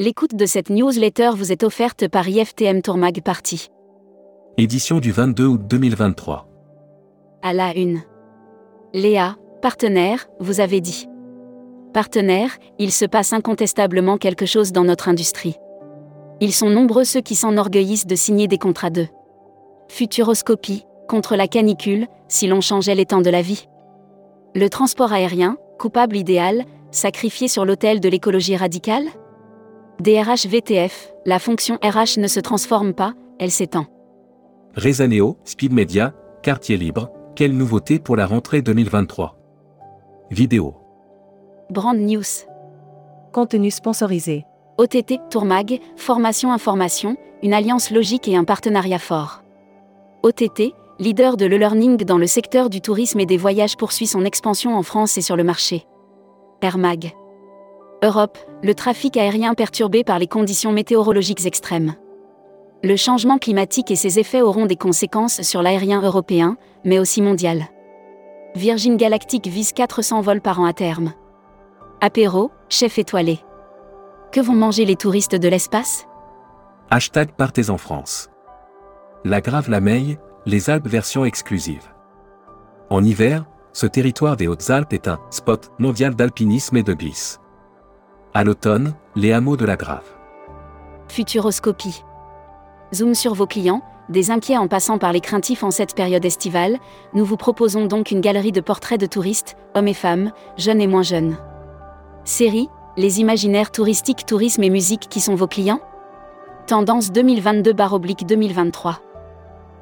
L'écoute de cette newsletter vous est offerte par IFTM Tourmag Party. Édition du 22 août 2023. À la une. Léa, partenaire, vous avez dit. Partenaire, il se passe incontestablement quelque chose dans notre industrie. Ils sont nombreux ceux qui s'enorgueillissent de signer des contrats de futuroscopie, contre la canicule, si l'on changeait les temps de la vie. Le transport aérien, coupable idéal, sacrifié sur l'autel de l'écologie radicale DRH VTF, la fonction RH ne se transforme pas, elle s'étend. Rezaneo, Speed Media, quartier libre, quelle nouveauté pour la rentrée 2023 Vidéo. Brand News. Contenu sponsorisé. OTT, Tourmag, Formation Information, une alliance logique et un partenariat fort. OTT, leader de l'e-learning dans le secteur du tourisme et des voyages poursuit son expansion en France et sur le marché. Airmag. Europe, le trafic aérien perturbé par les conditions météorologiques extrêmes. Le changement climatique et ses effets auront des conséquences sur l'aérien européen, mais aussi mondial. Virgin Galactic vise 400 vols par an à terme. Apéro, chef étoilé. Que vont manger les touristes de l'espace? Hashtag Partez en France. La Grave la Meille, les Alpes version exclusive. En hiver, ce territoire des Hautes-Alpes est un spot mondial d'alpinisme et de glisse. À l'automne, les hameaux de la Grave. Futuroscopie. Zoom sur vos clients, des inquiets en passant par les craintifs en cette période estivale, nous vous proposons donc une galerie de portraits de touristes, hommes et femmes, jeunes et moins jeunes. Série, les imaginaires touristiques, tourisme et musique qui sont vos clients? Tendance 2022-2023.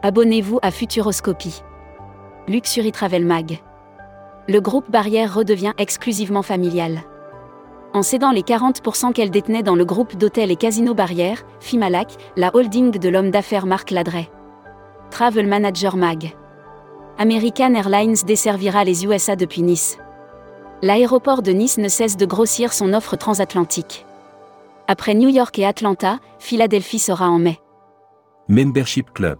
Abonnez-vous à Futuroscopie. Luxury Travel Mag. Le groupe Barrière redevient exclusivement familial. En cédant les 40% qu'elle détenait dans le groupe d'hôtels et casinos Barrière, Fimalac, la holding de l'homme d'affaires Marc Ladret. Travel Manager Mag. American Airlines desservira les USA depuis Nice. L'aéroport de Nice ne cesse de grossir son offre transatlantique. Après New York et Atlanta, Philadelphie sera en mai. Membership Club.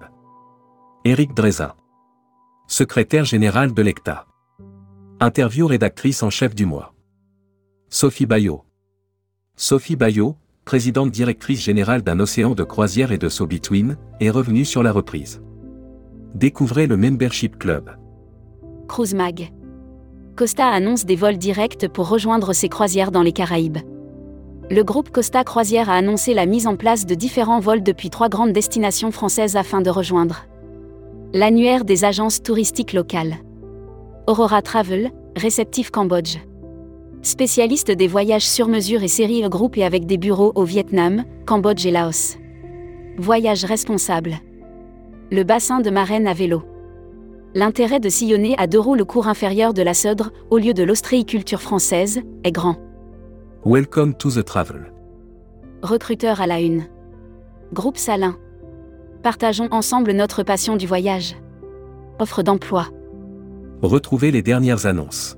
Éric Dreza. Secrétaire général de l'ECTA. Interview rédactrice en chef du mois. Sophie Bayot. Sophie Bayot, présidente directrice générale d'un océan de croisière et de saut between, est revenue sur la reprise. Découvrez le Membership Club. Cruise Mag. Costa annonce des vols directs pour rejoindre ses croisières dans les Caraïbes. Le groupe Costa Croisière a annoncé la mise en place de différents vols depuis trois grandes destinations françaises afin de rejoindre l'annuaire des agences touristiques locales. Aurora Travel, réceptif Cambodge. Spécialiste des voyages sur mesure et série E groupe et avec des bureaux au Vietnam, Cambodge et Laos. Voyage responsable. Le bassin de marraine à vélo. L'intérêt de sillonner à deux roues le cours inférieur de la Seudre, au lieu de l'ostréiculture française, est grand. Welcome to the travel. Recruteur à la une. Groupe Salin. Partageons ensemble notre passion du voyage. Offre d'emploi. Retrouvez les dernières annonces.